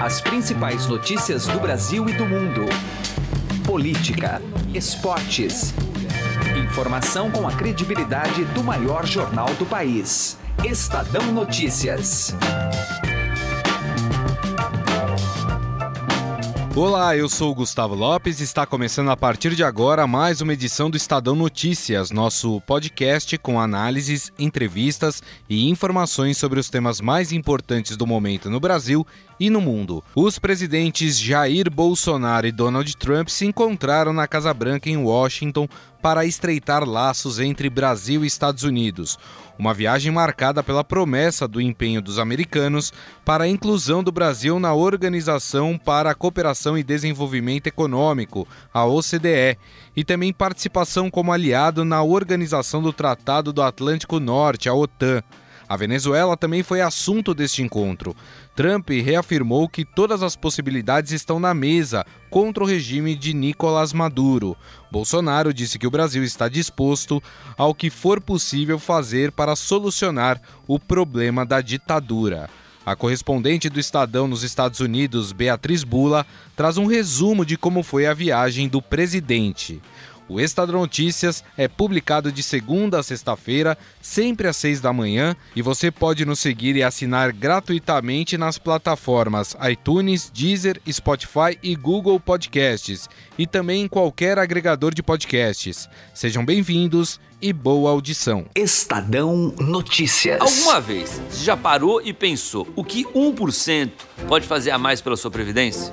As principais notícias do Brasil e do mundo. Política, esportes. Informação com a credibilidade do maior jornal do país. Estadão Notícias. Olá, eu sou Gustavo Lopes e está começando a partir de agora mais uma edição do Estadão Notícias, nosso podcast com análises, entrevistas e informações sobre os temas mais importantes do momento no Brasil e no mundo. Os presidentes Jair Bolsonaro e Donald Trump se encontraram na Casa Branca em Washington para estreitar laços entre Brasil e Estados Unidos. Uma viagem marcada pela promessa do empenho dos americanos para a inclusão do Brasil na Organização para a Cooperação e Desenvolvimento Econômico, a OCDE, e também participação como aliado na Organização do Tratado do Atlântico Norte, a OTAN. A Venezuela também foi assunto deste encontro. Trump reafirmou que todas as possibilidades estão na mesa contra o regime de Nicolás Maduro. Bolsonaro disse que o Brasil está disposto ao que for possível fazer para solucionar o problema da ditadura. A correspondente do Estadão nos Estados Unidos, Beatriz Bula, traz um resumo de como foi a viagem do presidente. O Estadão Notícias é publicado de segunda a sexta-feira, sempre às seis da manhã, e você pode nos seguir e assinar gratuitamente nas plataformas iTunes, Deezer, Spotify e Google Podcasts, e também em qualquer agregador de podcasts. Sejam bem-vindos e boa audição. Estadão Notícias. Alguma vez você já parou e pensou o que 1% pode fazer a mais pela sua previdência?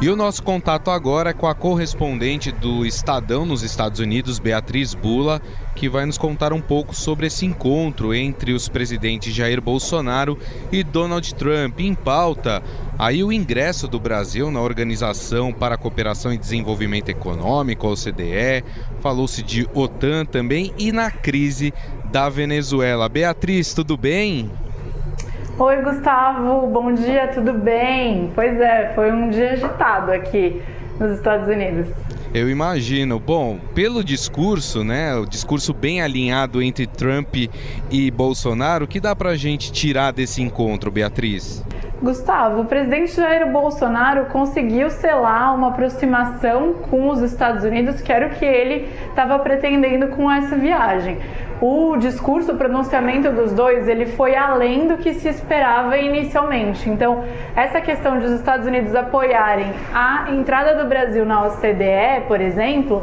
E o nosso contato agora é com a correspondente do Estadão nos Estados Unidos, Beatriz Bula, que vai nos contar um pouco sobre esse encontro entre os presidentes Jair Bolsonaro e Donald Trump. Em pauta, aí o ingresso do Brasil na Organização para a Cooperação e Desenvolvimento Econômico, OCDE, falou-se de OTAN também e na crise da Venezuela. Beatriz, tudo bem? Oi, Gustavo, bom dia, tudo bem? Pois é, foi um dia agitado aqui nos Estados Unidos. Eu imagino. Bom, pelo discurso, né, o discurso bem alinhado entre Trump e Bolsonaro, o que dá pra gente tirar desse encontro, Beatriz? Gustavo, o presidente Jair Bolsonaro conseguiu selar uma aproximação com os Estados Unidos, que era o que ele estava pretendendo com essa viagem o discurso, o pronunciamento dos dois, ele foi além do que se esperava inicialmente. Então, essa questão de os Estados Unidos apoiarem a entrada do Brasil na OCDE, por exemplo,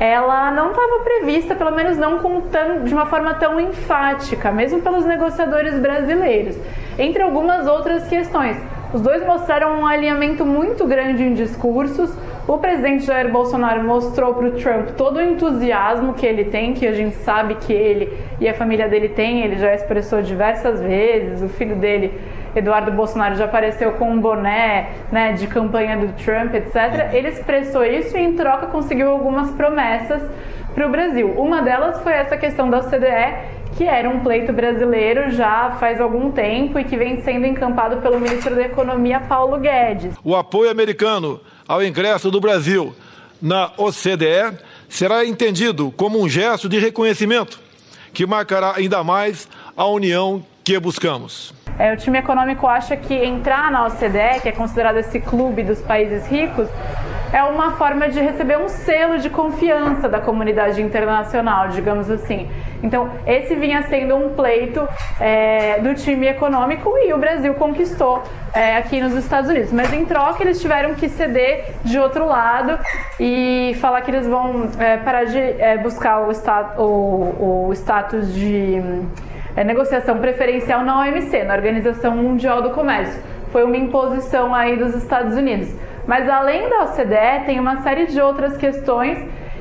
ela não estava prevista, pelo menos não tão, de uma forma tão enfática, mesmo pelos negociadores brasileiros, entre algumas outras questões. Os dois mostraram um alinhamento muito grande em discursos. O presidente Jair Bolsonaro mostrou para o Trump todo o entusiasmo que ele tem, que a gente sabe que ele e a família dele têm. Ele já expressou diversas vezes. O filho dele, Eduardo Bolsonaro, já apareceu com um boné né, de campanha do Trump, etc. Ele expressou isso e, em troca, conseguiu algumas promessas para o Brasil. Uma delas foi essa questão da OCDE que era um pleito brasileiro já faz algum tempo e que vem sendo encampado pelo ministro da Economia Paulo Guedes. O apoio americano ao ingresso do Brasil na OCDE será entendido como um gesto de reconhecimento que marcará ainda mais a união que buscamos. É, o time econômico acha que entrar na OCDE, que é considerado esse clube dos países ricos, é uma forma de receber um selo de confiança da comunidade internacional, digamos assim. Então, esse vinha sendo um pleito é, do time econômico e o Brasil conquistou é, aqui nos Estados Unidos. Mas em troca, eles tiveram que ceder de outro lado e falar que eles vão é, parar de é, buscar o, o, o status de é, negociação preferencial na OMC, na Organização Mundial do Comércio. Foi uma imposição aí dos Estados Unidos. Mas além da OCDE, tem uma série de outras questões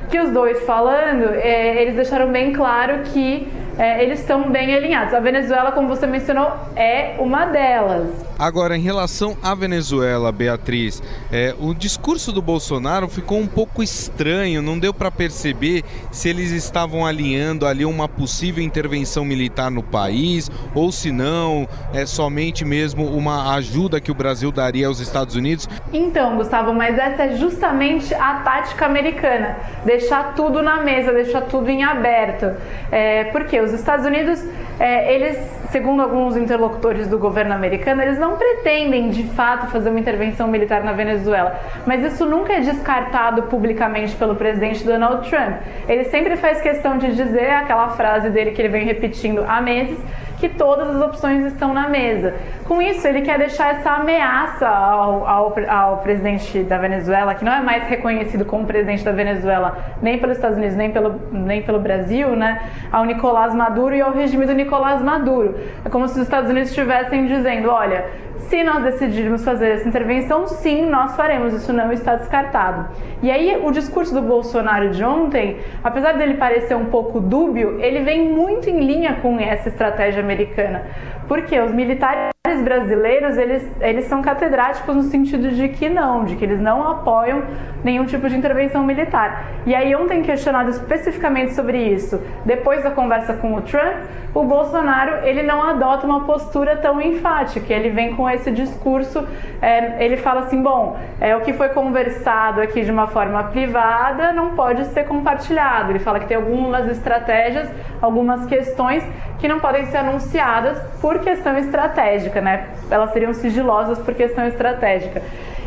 que os dois falando, é, eles deixaram bem claro que é, eles estão bem alinhados. A Venezuela, como você mencionou, é uma delas. Agora, em relação à Venezuela, Beatriz, é, o discurso do Bolsonaro ficou um pouco estranho, não deu para perceber se eles estavam alinhando ali uma possível intervenção militar no país ou se não, é somente mesmo uma ajuda que o Brasil daria aos Estados Unidos. Então, Gustavo, mas essa é justamente a tática americana, deixar tudo na mesa, deixar tudo em aberto. É, porque os Estados Unidos, é, eles, segundo alguns interlocutores do governo americano, eles não pretendem de fato fazer uma intervenção militar na Venezuela. Mas isso nunca é descartado publicamente pelo presidente Donald Trump. Ele sempre faz questão de dizer aquela frase dele que ele vem repetindo há meses que todas as opções estão na mesa. Com isso, ele quer deixar essa ameaça ao, ao, ao, presidente da Venezuela, que não é mais reconhecido como presidente da Venezuela nem pelos Estados Unidos, nem pelo, nem pelo Brasil, né? ao Nicolás Maduro e ao regime do Nicolás Maduro. É como se os Estados Unidos estivessem dizendo: olha, se nós decidirmos fazer essa intervenção, sim, nós faremos, isso não está descartado. E aí, o discurso do Bolsonaro de ontem, apesar dele parecer um pouco dúbio, ele vem muito em linha com essa estratégia americana. Porque os militares brasileiros, eles, eles são catedráticos no sentido de que não, de que eles não apoiam nenhum tipo de intervenção militar. E aí ontem questionado especificamente sobre isso, depois da conversa com o Trump, o Bolsonaro, ele não adota uma postura tão enfática, ele vem com esse discurso, é, ele fala assim, bom, é, o que foi conversado aqui de uma forma privada não pode ser compartilhado. Ele fala que tem algumas estratégias, algumas questões que não podem ser anunciadas por questão estratégica, né? Elas seriam sigilosas por questão estratégica.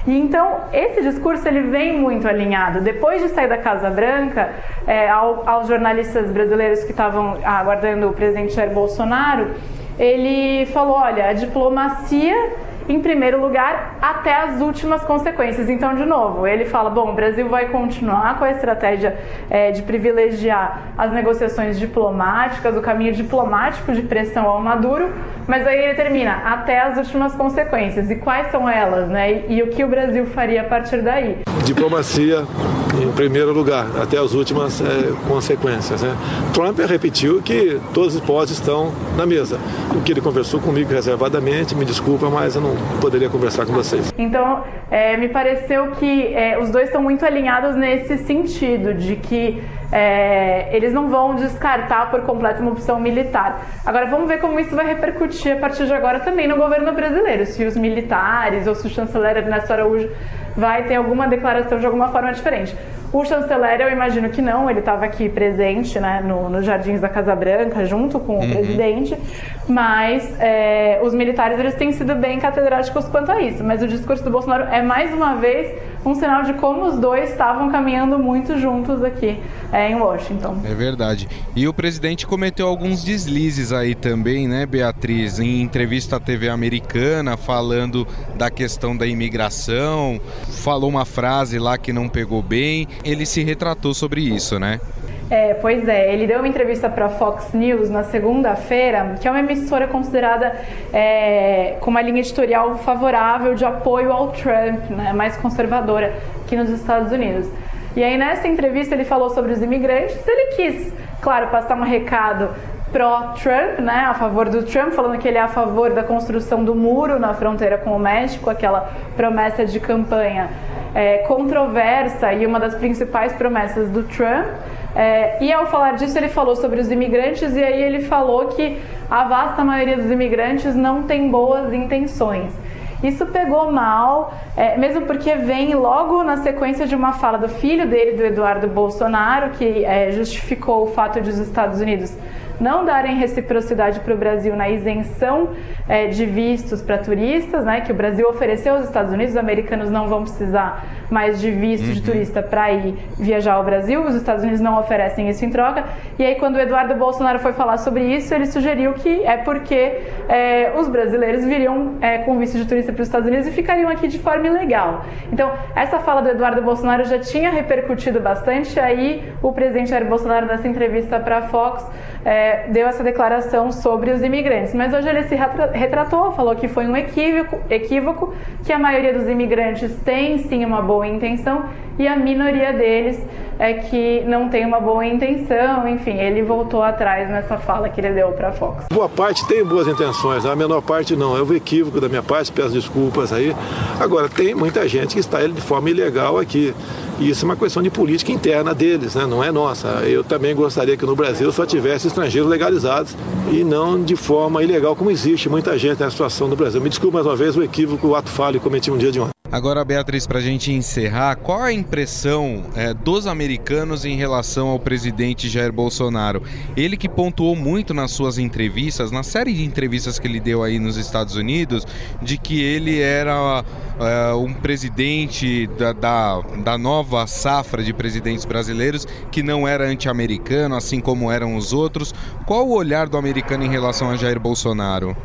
E então esse discurso ele vem muito alinhado. Depois de sair da Casa Branca, é, ao, aos jornalistas brasileiros que estavam aguardando o presidente Jair Bolsonaro, ele falou: olha, a diplomacia em primeiro lugar até as últimas consequências. Então, de novo, ele fala: bom, o Brasil vai continuar com a estratégia é, de privilegiar as negociações diplomáticas, o caminho diplomático de pressão ao Maduro, mas aí ele termina até as últimas consequências. E quais são elas, né? E, e o que o Brasil faria a partir daí? Diplomacia em primeiro lugar, até as últimas é, consequências. Né? Trump repetiu que todas as hipóteses estão na mesa. O que ele conversou comigo reservadamente, me desculpa, mas eu não poderia conversar com vocês. Então, é, me pareceu que é, os dois estão muito alinhados nesse sentido, de que é, eles não vão descartar por completo uma opção militar. Agora, vamos ver como isso vai repercutir a partir de agora também no governo brasileiro, se os militares ou se o chanceler Ernesto Araújo vai ter alguma declaração de alguma forma diferente. O chanceler, eu imagino que não, ele estava aqui presente né, no, nos jardins da Casa Branca, junto com o uhum. presidente, mas é, os militares eles têm sido bem catedráticos quanto a isso. Mas o discurso do Bolsonaro é mais uma vez um sinal de como os dois estavam caminhando muito juntos aqui é, em Washington. É verdade. E o presidente cometeu alguns deslizes aí também, né, Beatriz? Em entrevista à TV americana, falando da questão da imigração, falou uma frase lá que não pegou bem. Ele se retratou sobre isso, né? É, pois é, ele deu uma entrevista para a Fox News na segunda-feira, que é uma emissora considerada é, com uma linha editorial favorável de apoio ao Trump, né, mais conservadora aqui nos Estados Unidos. E aí nessa entrevista ele falou sobre os imigrantes, ele quis, claro, passar um recado pró-Trump, né, a favor do Trump, falando que ele é a favor da construção do muro na fronteira com o México, aquela promessa de campanha é, controversa e uma das principais promessas do Trump. É, e ao falar disso, ele falou sobre os imigrantes, e aí ele falou que a vasta maioria dos imigrantes não tem boas intenções. Isso pegou mal, é, mesmo porque vem logo na sequência de uma fala do filho dele, do Eduardo Bolsonaro, que é, justificou o fato de os Estados Unidos não darem reciprocidade para o Brasil na isenção é, de vistos para turistas, né, que o Brasil ofereceu aos Estados Unidos, os americanos não vão precisar mais de visto uhum. de turista para ir viajar ao Brasil, os Estados Unidos não oferecem isso em troca. E aí, quando o Eduardo Bolsonaro foi falar sobre isso, ele sugeriu que é porque é, os brasileiros viriam é, com visto de turista para os Estados Unidos e ficariam aqui de forma ilegal. Então, essa fala do Eduardo Bolsonaro já tinha repercutido bastante, aí o presidente Jair Bolsonaro, nessa entrevista para a Fox, é, deu essa declaração sobre os imigrantes. Mas hoje ele se retratou, falou que foi um equívoco, equívoco, que a maioria dos imigrantes tem sim uma boa boa intenção e a minoria deles é que não tem uma boa intenção. Enfim, ele voltou atrás nessa fala que ele deu para a Fox. Boa parte tem boas intenções, a menor parte não. É um equívoco da minha parte, peço desculpas aí. Agora, tem muita gente que está de forma ilegal aqui. E isso é uma questão de política interna deles, né? não é nossa. Eu também gostaria que no Brasil só tivesse estrangeiros legalizados e não de forma ilegal, como existe muita gente nessa situação no Brasil. Me desculpe mais uma vez o equívoco, o ato falho que cometi um dia de ontem. Agora, Beatriz, para a gente encerrar, qual a impressão é, dos americanos em relação ao presidente Jair Bolsonaro? Ele que pontuou muito nas suas entrevistas, na série de entrevistas que ele deu aí nos Estados Unidos, de que ele era é, um presidente da, da, da nova safra de presidentes brasileiros que não era anti-americano, assim como eram os outros. Qual o olhar do americano em relação a Jair Bolsonaro?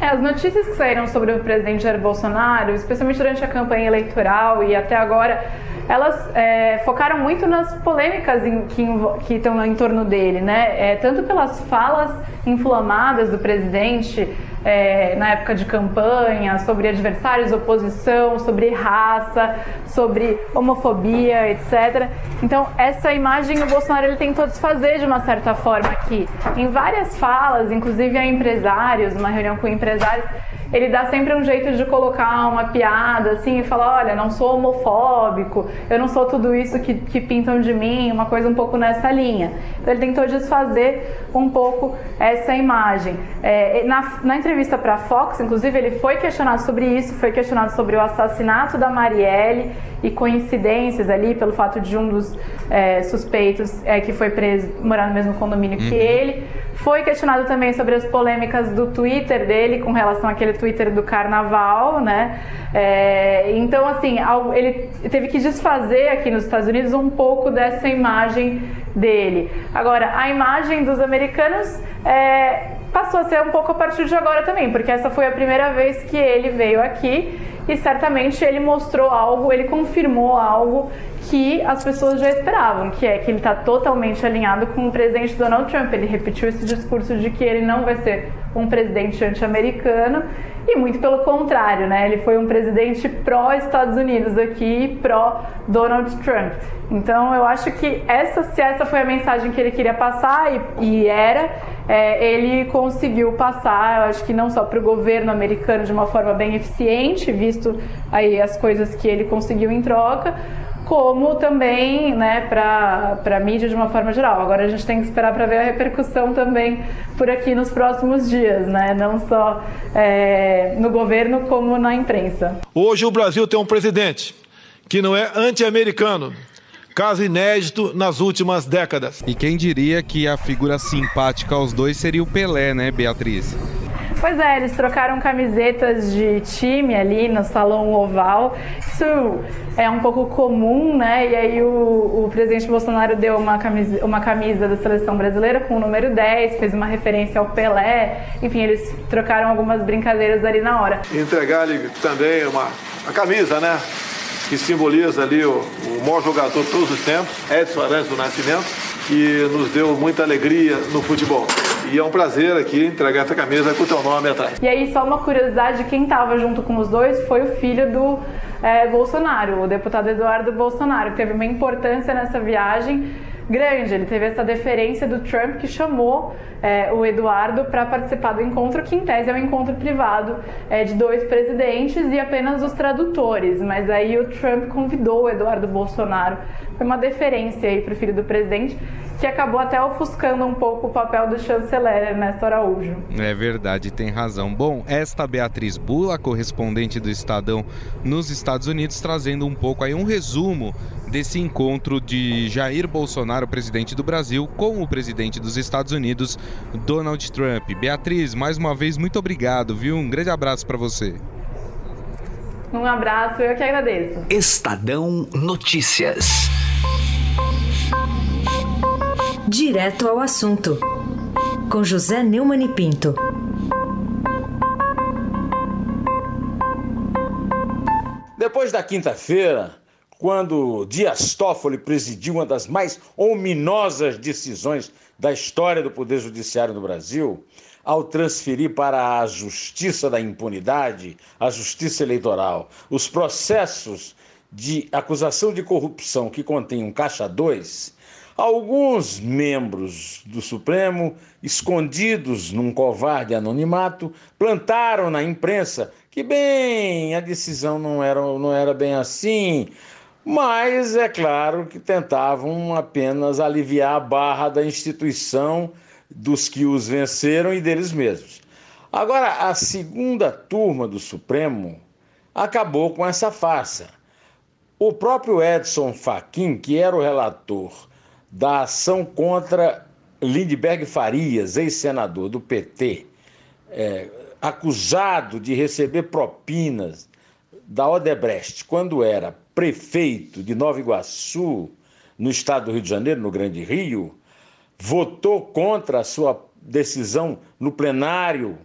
É, as notícias que saíram sobre o presidente Jair Bolsonaro, especialmente durante a campanha eleitoral e até agora, elas é, focaram muito nas polêmicas em, que, que estão em torno dele, né? É, tanto pelas falas inflamadas do presidente é, na época de campanha, sobre adversários, oposição, sobre raça, sobre homofobia, etc. Então, essa imagem o Bolsonaro ele tentou desfazer de uma certa forma aqui. Em várias falas, inclusive a empresários, uma reunião com empresários, ele dá sempre um jeito de colocar uma piada assim e falar: olha, não sou homofóbico, eu não sou tudo isso que, que pintam de mim, uma coisa um pouco nessa linha. Então ele tentou desfazer um pouco essa imagem. É, na, na entrevista para a Fox, inclusive, ele foi questionado sobre isso, foi questionado sobre o assassinato da Marielle e coincidências ali pelo fato de um dos é, suspeitos é, que foi preso morar no mesmo condomínio uhum. que ele. Foi questionado também sobre as polêmicas do Twitter dele com relação àquele Twitter do carnaval, né? É, então, assim, ele teve que desfazer aqui nos Estados Unidos um pouco dessa imagem dele. Agora, a imagem dos americanos é, passou a ser um pouco a partir de agora também, porque essa foi a primeira vez que ele veio aqui e certamente ele mostrou algo, ele confirmou algo que as pessoas já esperavam, que é que ele está totalmente alinhado com o presidente Donald Trump. Ele repetiu esse discurso de que ele não vai ser um presidente anti-americano e muito pelo contrário, né? Ele foi um presidente pró-Estados Unidos aqui, pró-Donald Trump. Então eu acho que essa, se essa foi a mensagem que ele queria passar e, e era, é, ele conseguiu passar, eu acho que não só para o governo americano de uma forma bem eficiente, visto aí as coisas que ele conseguiu em troca, como também né, para a mídia de uma forma geral. Agora a gente tem que esperar para ver a repercussão também por aqui nos próximos dias, né? não só é, no governo como na imprensa. Hoje o Brasil tem um presidente que não é anti-americano. Caso inédito nas últimas décadas. E quem diria que a figura simpática aos dois seria o Pelé, né, Beatriz? Pois é, eles trocaram camisetas de time ali no salão oval. Isso é um pouco comum, né? E aí o, o presidente Bolsonaro deu uma camisa, uma camisa da seleção brasileira com o número 10, fez uma referência ao Pelé. Enfim, eles trocaram algumas brincadeiras ali na hora. Entregar-lhe também uma a camisa, né? Que simboliza ali o, o maior jogador de todos os tempos, Edson Arantes do Nascimento, que nos deu muita alegria no futebol. E é um prazer aqui entregar essa camisa com o teu nome atrás. E aí, só uma curiosidade: quem estava junto com os dois foi o filho do é, Bolsonaro, o deputado Eduardo Bolsonaro, que teve uma importância nessa viagem grande. Ele teve essa deferência do Trump que chamou é, o Eduardo para participar do encontro, que em tese é um encontro privado é, de dois presidentes e apenas os tradutores. Mas aí o Trump convidou o Eduardo Bolsonaro. Foi uma deferência aí para o filho do presidente que acabou até ofuscando um pouco o papel do chanceler Ernesto Araújo. É verdade, tem razão. Bom, esta Beatriz Bula, correspondente do Estadão nos Estados Unidos, trazendo um pouco aí um resumo desse encontro de Jair Bolsonaro, presidente do Brasil, com o presidente dos Estados Unidos, Donald Trump. Beatriz, mais uma vez, muito obrigado, viu? Um grande abraço para você. Um abraço, eu que agradeço. Estadão Notícias. Direto ao assunto, com José Neumann e Pinto. Depois da quinta-feira, quando Dias Toffoli presidiu uma das mais ominosas decisões da história do Poder Judiciário no Brasil, ao transferir para a justiça da impunidade, a justiça eleitoral, os processos de acusação de corrupção que contém um caixa 2, alguns membros do Supremo, escondidos num covarde anonimato, plantaram na imprensa que, bem, a decisão não era, não era bem assim, mas é claro que tentavam apenas aliviar a barra da instituição dos que os venceram e deles mesmos. Agora, a segunda turma do Supremo acabou com essa farsa. O próprio Edson Fachin, que era o relator da ação contra Lindbergh Farias, ex-senador do PT, é, acusado de receber propinas da Odebrecht quando era prefeito de Nova Iguaçu, no estado do Rio de Janeiro, no Grande Rio, votou contra a sua decisão no plenário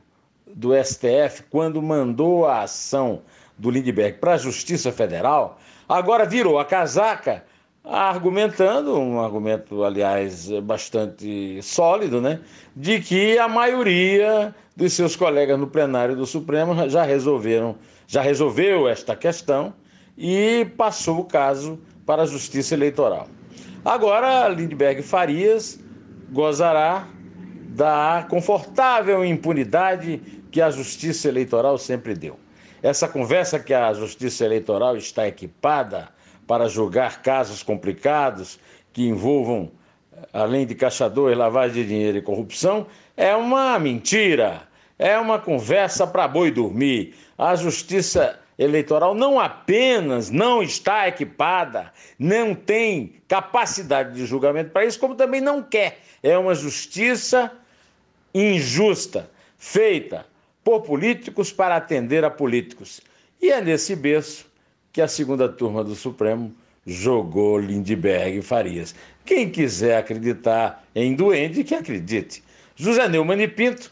do STF quando mandou a ação do Lindbergh para a Justiça Federal, agora virou a casaca argumentando, um argumento, aliás, bastante sólido, né, de que a maioria dos seus colegas no plenário do Supremo já resolveram, já resolveu esta questão e passou o caso para a Justiça Eleitoral. Agora, Lindbergh Farias gozará da confortável impunidade que a Justiça Eleitoral sempre deu. Essa conversa que a Justiça Eleitoral está equipada para julgar casos complicados que envolvam, além de caçadores, lavagem de dinheiro e corrupção, é uma mentira. É uma conversa para boi dormir. A Justiça Eleitoral não apenas não está equipada, não tem capacidade de julgamento para isso, como também não quer. É uma justiça injusta, feita por políticos para atender a políticos. E é nesse berço que a segunda turma do Supremo jogou Lindbergh e Farias. Quem quiser acreditar em duende, que acredite. José Neumann e Pinto,